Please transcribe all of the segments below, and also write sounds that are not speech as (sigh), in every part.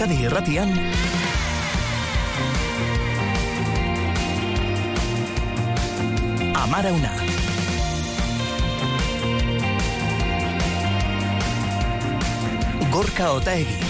Euskadi Irratian. Amara Gorka Otaegi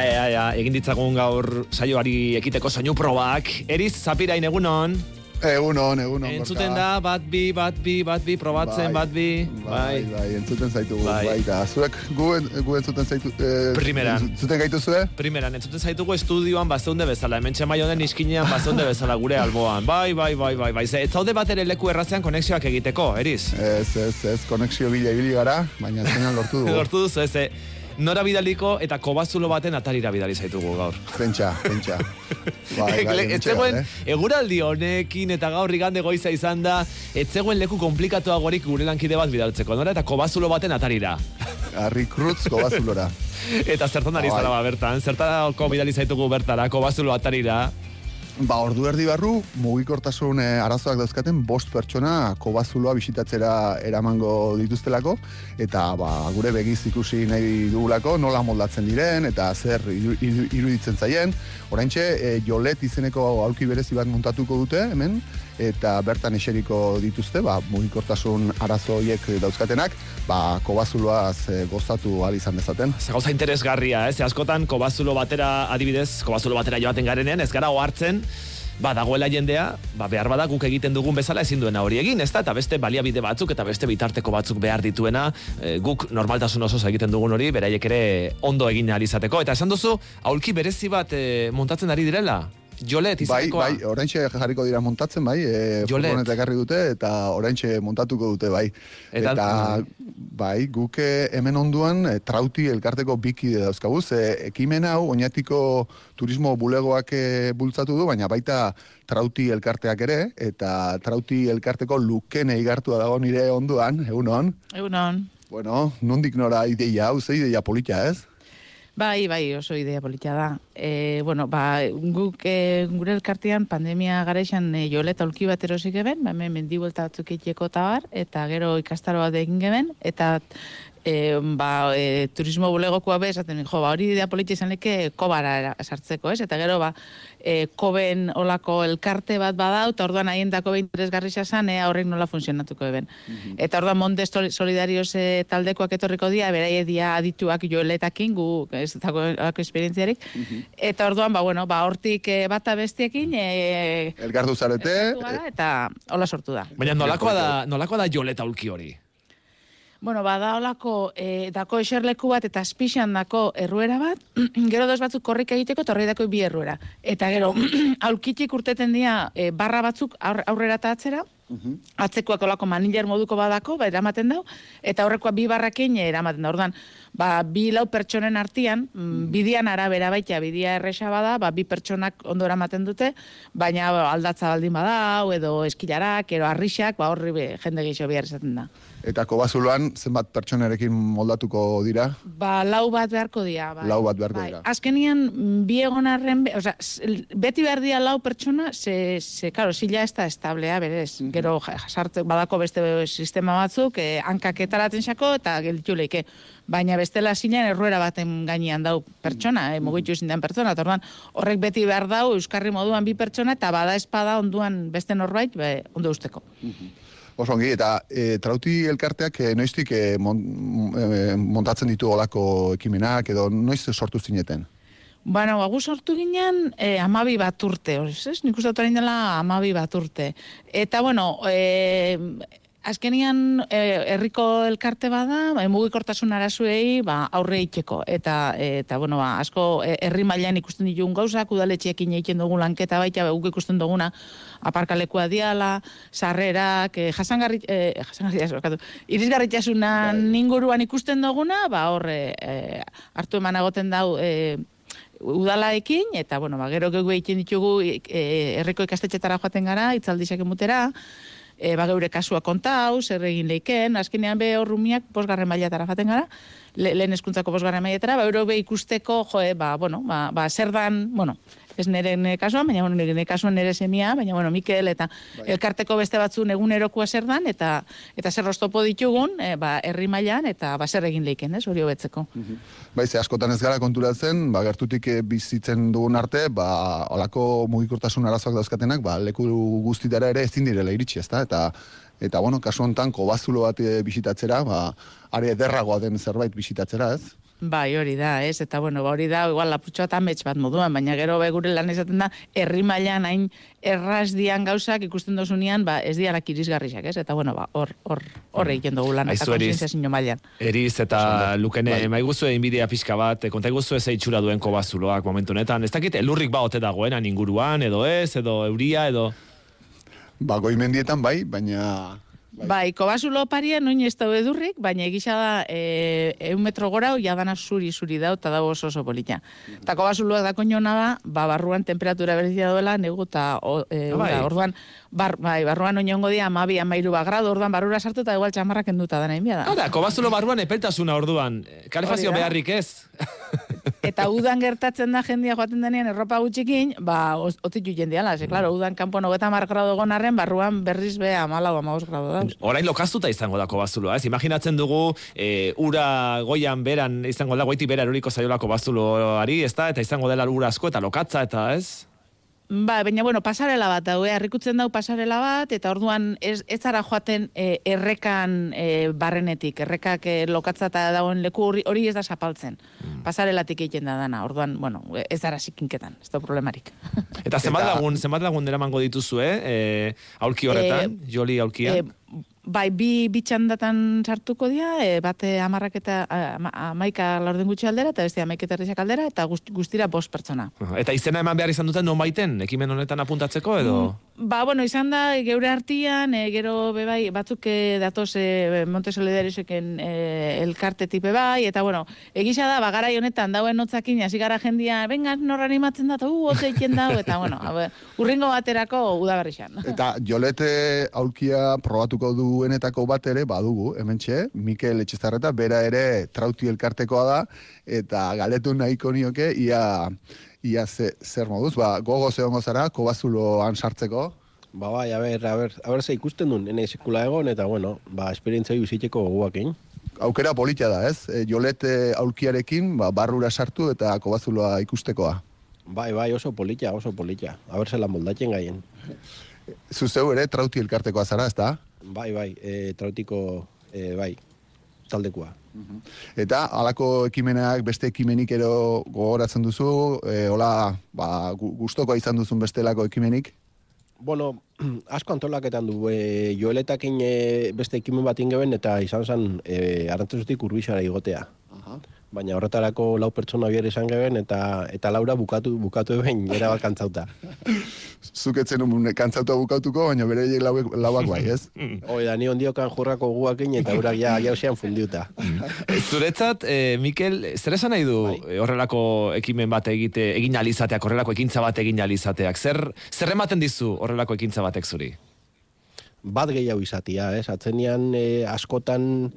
Ea, ea, ea, egin ditzagun gaur saioari ekiteko soinu probak. Eriz, zapirain egunon. Egunon, egunon. Entzuten da, bat bi, bat bi, bat bi, probatzen, bat bi. Bai, bai, entzuten zaitu. Bai. Bai, da, zuek gu, gu entzuten zaitu. Eh, Primeran. Entzuten gaitu zue? Primeran, entzuten zaitugu estudioan bazeunde bezala, hemen txemai honen iskinean bazeunde bezala gure alboan. Bai, bai, bai, bai, bai. Ez zaude bat ere leku errazean konexioak egiteko, Eriz? Ez, ez, ez, konexio bila ibili gara, baina zenan lortu dugu. (laughs) Lortu duzu, ez, e, nora bidaliko eta kobazulo baten atarira bidali zaitugu gaur. Pentsa, pentsa. (laughs) Bai, bai, ez hementxe zegoen, gaude. eguraldi honekin eta gaur igande goiza izan da, ez zegoen leku komplikatuagorik gure lankide bat bidaltzeko, nora eta kobazulo baten atarira. Harri krutz kobazulora. (laughs) Eta zertan ari Bai. zara ba bertan, zertarako bidali zaitugu bertara, kobazulo atarira. Ba, ordu erdi barru, mugikortasun eh, arazoak dauzkaten bost pertsona kobazuloa bisitatzera eramango dituztelako, eta ba, gure begiz ikusi nahi dugulako nola moldatzen diren, eta zer iru- iru- iruditzen zaien. Oraintxe, e, jolet izeneko aulki berezi bat montatuko dute, hemen, eta bertan eseriko dituzte, ba, mugikortasun arazo horiek dauzkatenak, ba, kobazuloaz e, gozatu ahal izan dezaten. Ze gauza interesgarria, ez? Ze askotan kobazulo batera, adibidez, kobazulo batera joaten garenean, ez gara ohartzen, ba, dagoela jendea, ba, behar bada guk egiten dugun bezala ezin duena hori egin, ez da? Eta beste baliabide batzuk eta beste bitarteko batzuk behar dituena, e, guk normaltasun osoz egiten dugun hori, beraiek ere ondo egin ahal izateko. Eta esan duzu, aulki berezi bat e, montatzen ari direla? Jolet, Bai, izanekoa? bai, oraintxe jarriko dira montatzen, bai, e, Jolet. furgoneta ekarri dute eta oraintxe montatuko dute, bai. Eta- Eta, bai, guk eh, hemen onduan e, trauti elkarteko bikide dauzkagu, ze ekimen hau oinatiko turismo bulegoak bultzatu du, baina baita trauti elkarteak ere, eta trauti elkarteko luken eigartua dago nire onduan, egunon. Egunon. Bueno, nondik nora ideia hau, ze ideia polita, ez? Bai, bai, oso idea polita da. E, bueno, ba, guk e, gure elkartean pandemia garaian e, joleta ulki bat erosik eben, ba, hemen mendi buelta batzuk itxeko eta bar, eta gero ikastaro bat egin geben, eta e, ba, e, turismo bulegokoa be, esaten, jo, ba, hori idea polita izan leke kobara sartzeko, ez? Eta gero, ba, e, koben olako elkarte bat badau, eta orduan haiendako behin interesgarri zan, ea horrek nola funtzionatuko eben. Eta orduan Monte Soli- Solidarios e, taldekoak etorriko dira, beraie dia adituak joeletakin, gu ez dago olako esperientziarik. Eta orduan, ba, bueno, ba, hortik e, bata bestiekin, e, Elkartu zarete, gara, eta hola sortu da. Baina nolakoa da, nolakoa da Jolet aulki hori? Bueno, bada olako, e, dako eserleku bat eta azpixan dako erruera bat, (clears throat) gero dos batzuk korrika egiteko eta dako bi erruera. Eta gero, (clears throat) aulkitik urteten dira e, barra batzuk aur, aurrera eta atzera, atzekoak olako manilar moduko badako, ba, eramaten dau, eta horrekoa bi barrakin eramaten da. Ordan, ba, bi lau pertsonen artian, mm, bidian arabera baita, bidia erresa bada, ba, bi pertsonak ondo eramaten dute, baina ba, aldatza baldin badau, edo eskilarak, edo arrixak, ba, horri be, jende gehiago behar izaten da. Eta kobazuloan zenbat pertsonarekin moldatuko dira? Ba, lau bat beharko dira. Bai. Lau bat beharko bai. dira. Azkenian, mm, bi egon arren, be- s- beti behar dira lau pertsona, ze, ze karo, zila ez da establea, berez. Gero, ja, sartze, badako beste sistema batzuk, eh, hankak xako, eta gelditu leike. Baina bestela zinean erruera baten gainean dau pertsona, eh, mugitu ezin den pertsona. Orduan, horrek beti behar dau, euskarri moduan bi pertsona, eta bada espada onduan beste norbait, be, ondo usteko. Oso ongi, eta e, trauti elkarteak e, noiztik e, mon, e, montatzen ditu olako ekimenak, edo noiz sortu zineten? Bueno, ba, gu sortu ginen eh, amabi bat urte, horiz, ez? Nik uste dela amabi bat urte. Eta, bueno, eh, azkenian eh, herriko elkarte bada, ba, mugikortasun arazuei ba, aurre itxeko. Eta, eta bueno, ba, asko eh, herri mailan ikusten ditugun gauzak, udaletxeekin egiten dugu lanketa baita, ba, guk ikusten duguna aparkalekua diala, sarrerak, eh, jasangarri, eh, jasangarri, irisgarritasunan inguruan ikusten duguna, ba, hor, eh, eh, hartu eman egoten dau, eh, udalaekin, eta, bueno, ba, gero geu egiten ditugu herriko ikastetxetara joaten gara, itzaldizak emutera, e, ba, kasua kontau, zer egin leiken, azkenean be horrumiak posgarren mailatara jaten gara, le, lehen eskuntzako posgarren mailatara, ba, euro ikusteko, jo, ba, bueno, ba, ba, zer dan, bueno, ez neren kasuan, baina bueno, nire kasuan nere semia, baina bueno, Mikel eta bai. elkarteko beste batzun egunerokoa zer dan, eta eta zer rostopo ditugun, e, ba, herri mailan eta ba, zer egin leiken, ez, hori hobetzeko. Mm Bai, ze askotan ez gara konturatzen, ba, gertutik eh, bizitzen dugun arte, ba, olako mugikortasun arazoak dauzkatenak, ba, leku guztitara ere ezin direla iritsi, ezta? Eta eta bueno, kasu hontan kobazulo bat eh, bisitatzera, ba, are ederragoa den zerbait bisitatzera, ez? Bai, hori da, ez? Eta bueno, ba, hori da, igual laputxoa eta metx bat moduan, baina gero be gure lan izaten da, herri mailan hain erraz dian gauzak ikusten dozunean, ba, ez dianak irisgarriak, ez? Eta bueno, ba, hor, hor, hor mm. egiten dugu lan, eta konsientzia zinio mailan. Eriz, eta lukene, bai. maiguzu egin bidea pixka bat, konta iguzu ez eitxura duen kobazuloak momentu netan, ez dakit, elurrik ba ote dagoen, inguruan, edo ez, edo euria, edo... Ba, goimendietan bai, baina Bai, bai kobasulo paria noin ez daude edurrik, baina egisa da e, eun metro gora, jadana zuri zuri dau, eta dago oso oso polita. Eta kobasuloak da koñona da, ba, barruan temperatura berzia duela, negu eta e, bai. orduan, bar, bai, barruan oinongo dia, amabi, amairu ba, grado, orduan barrura sartu eta igual txamarrak enduta da nahi da. Hora, kobasulo barruan epeltasuna orduan, kalefazio beharrik ez. Eta udan gertatzen da jendia joaten denean erropa gutxikin, ba, otzitu jendia, ze, klaro, udan kanpo nogeta mar grado gonarren, barruan berriz be amala o grado da. Orain lokaztuta izango dako bazuloa, ez? Imaginatzen dugu, e, ura goian beran izango da, goiti bera eruriko zaiolako bazuloari, ez da? Eta izango dela ura asko eta lokatza, eta ez? Ba, baina, bueno, pasarela bat, hau, eh? arrikutzen dau pasarela bat, eta orduan ez, ez zara joaten eh, errekan eh, barrenetik, errekak eh, lokatza eta dagoen leku hori, ez da zapaltzen. Mm. Pasarelatik egiten da dana, orduan, bueno, ez zara sikinketan, ez da problemarik. Eta zenbat lagun, zenbat lagun dira mango dituzu, eh? aulki horretan, joli aulkia? Eh, Bai, bi bitxandatan sartuko dira, e, bate amarrak eta amaika laurden gutxi aldera, eta beste amaik eta aldera, eta guztira bost pertsona. Eta izena eman behar izan duten non baiten, ekimen honetan apuntatzeko, edo? Mm, ba, bueno, izan da, geure artian, e, gero, bebai, batzuk e, datoz e, Monte Solidariseken e, elkarte tipe bai, eta, bueno, egisa da, bagara honetan, dauen notzakin, hasi gara jendia, venga, norra animatzen da, u, ote iken dau, eta, bueno, abe, urringo baterako udagarri Eta, jolete aulkia probatuko du duenetako bat ere badugu, hementxe, Mikel Etxezarreta, bera ere trauti elkartekoa da, eta galetu nahiko nioke, ia, ia ze, zer moduz, ba, gogo zehongo zara, kobazuloan sartzeko, Ba, bai, a ber, a ber, a ber, ze ikusten duen, nene sekula egon, eta, bueno, ba, esperientzia bizitzeko goguak Aukera politia da, ez? E, jolete aulkiarekin, ba, barrura sartu eta kobazuloa ikustekoa. Bai, bai, oso politia, oso politia. A ber, zelan moldatzen gaien. Zuzeu ere, trauti elkartekoa zara, ez da? Bai, bai, e, trautiko, e, bai, taldekoa. Eta, alako ekimenak, beste ekimenik ero gogoratzen duzu, e, hola, ba, gustoko izan duzun bestelako ekimenik? Bueno, (clears throat) asko antolaketan du, e, joeletakin e, beste ekimen bat ingeben, eta izan zen, e, arantzazutik urbixara igotea. Aha baina horretarako lau pertsona bier izan geben, eta eta laura bukatu bukatu (laughs) egin, era bat kantzauta. Zuketzen un kantzauta bukatuko, baina bere lauak, lauak bai, ez? (laughs) Hoi da, ni ondiokan jurrako guakin, eta urak ja, ja fundiuta. (laughs) Zuretzat, eh, Mikel, zer esan nahi du bai. Eh, horrelako ekimen bat egite, egin alizateak, horrelako ekintza bat egin alizateak? Zer, zer ematen dizu horrelako ekintza batek zuri? Bat gehiago izatia, ez? Atzenian eh, askotan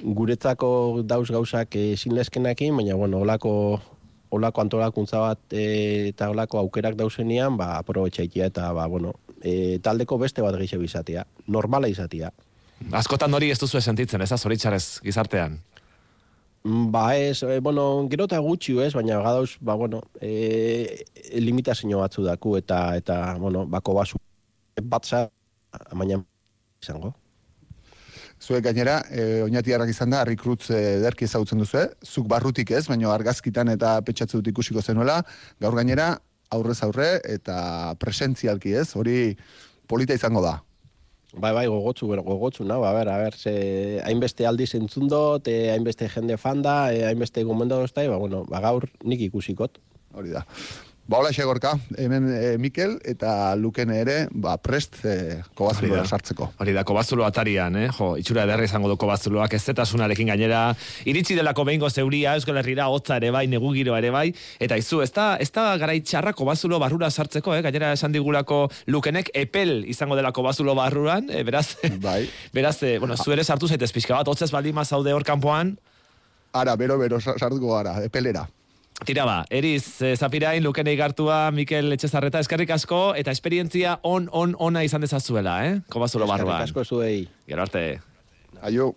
guretzako dauz gauzak ezin lezkenekin, baina bueno, olako olako antolakuntza bat e, eta olako aukerak dauzenean, ba aprobetxaitia eta ba bueno, e, taldeko beste bat gehiago izatea, normala izatea. Askotan hori ez duzu sentitzen, ez zoritxarez gizartean. Mm, ba ez, e, bueno, gero eta gutxi ez, baina gadauz, ba bueno, e, limitazio batzu daku eta, eta bueno, bako basu batza, amaina izango. Zuek gainera, e, oinatiarrak izan da, Rikrutz e, derki ezautzen duzu, eh? zuk barrutik ez, baina argazkitan eta petxatze dut ikusiko zenuela, gaur gainera, aurrez aurre eta presentzialki ez, hori polita izango da. Bai, bai, gogotzu, gogotzu, no? a ber, a ber, ze, hainbeste aldi zentzun te, hainbeste jende fanda, hainbeste gomendo doztai, ba, bueno, ba, gaur nik ikusikot. Hori da. Ba, hola gorka, hemen e, Mikel eta Luken ere, ba, prest e, kobazuloa Hori da. sartzeko. Hori da, kobazulo atarian, eh? Jo, itxura ederra izango du kobazuloak, ez zetasunarekin gainera, iritsi delako behingo zeuria, Euskal Herrira hotza ere bai, negu giroa ere bai, eta izu, ez da, ez da garaitxarra kobazulo barrura sartzeko, eh? Gainera esan digulako lukenek epel izango dela kobazulo barruran, eh, beraz, Bai. (laughs) beraz, eh, bueno, zu ere sartu zaitez pixka bat, hotzez baldin mazaude hor kanpoan, Ara, bero, bero, sa- sartuko gara, epelera. Tira ba, eriz, eh, zapirain, lukenei gartua, Mikel Etxezarreta, eskerrik asko, eta esperientzia on, on, ona izan dezazuela, eh? Kobazulo barruan. Eskerrik asko zuei. Gero arte. Aio.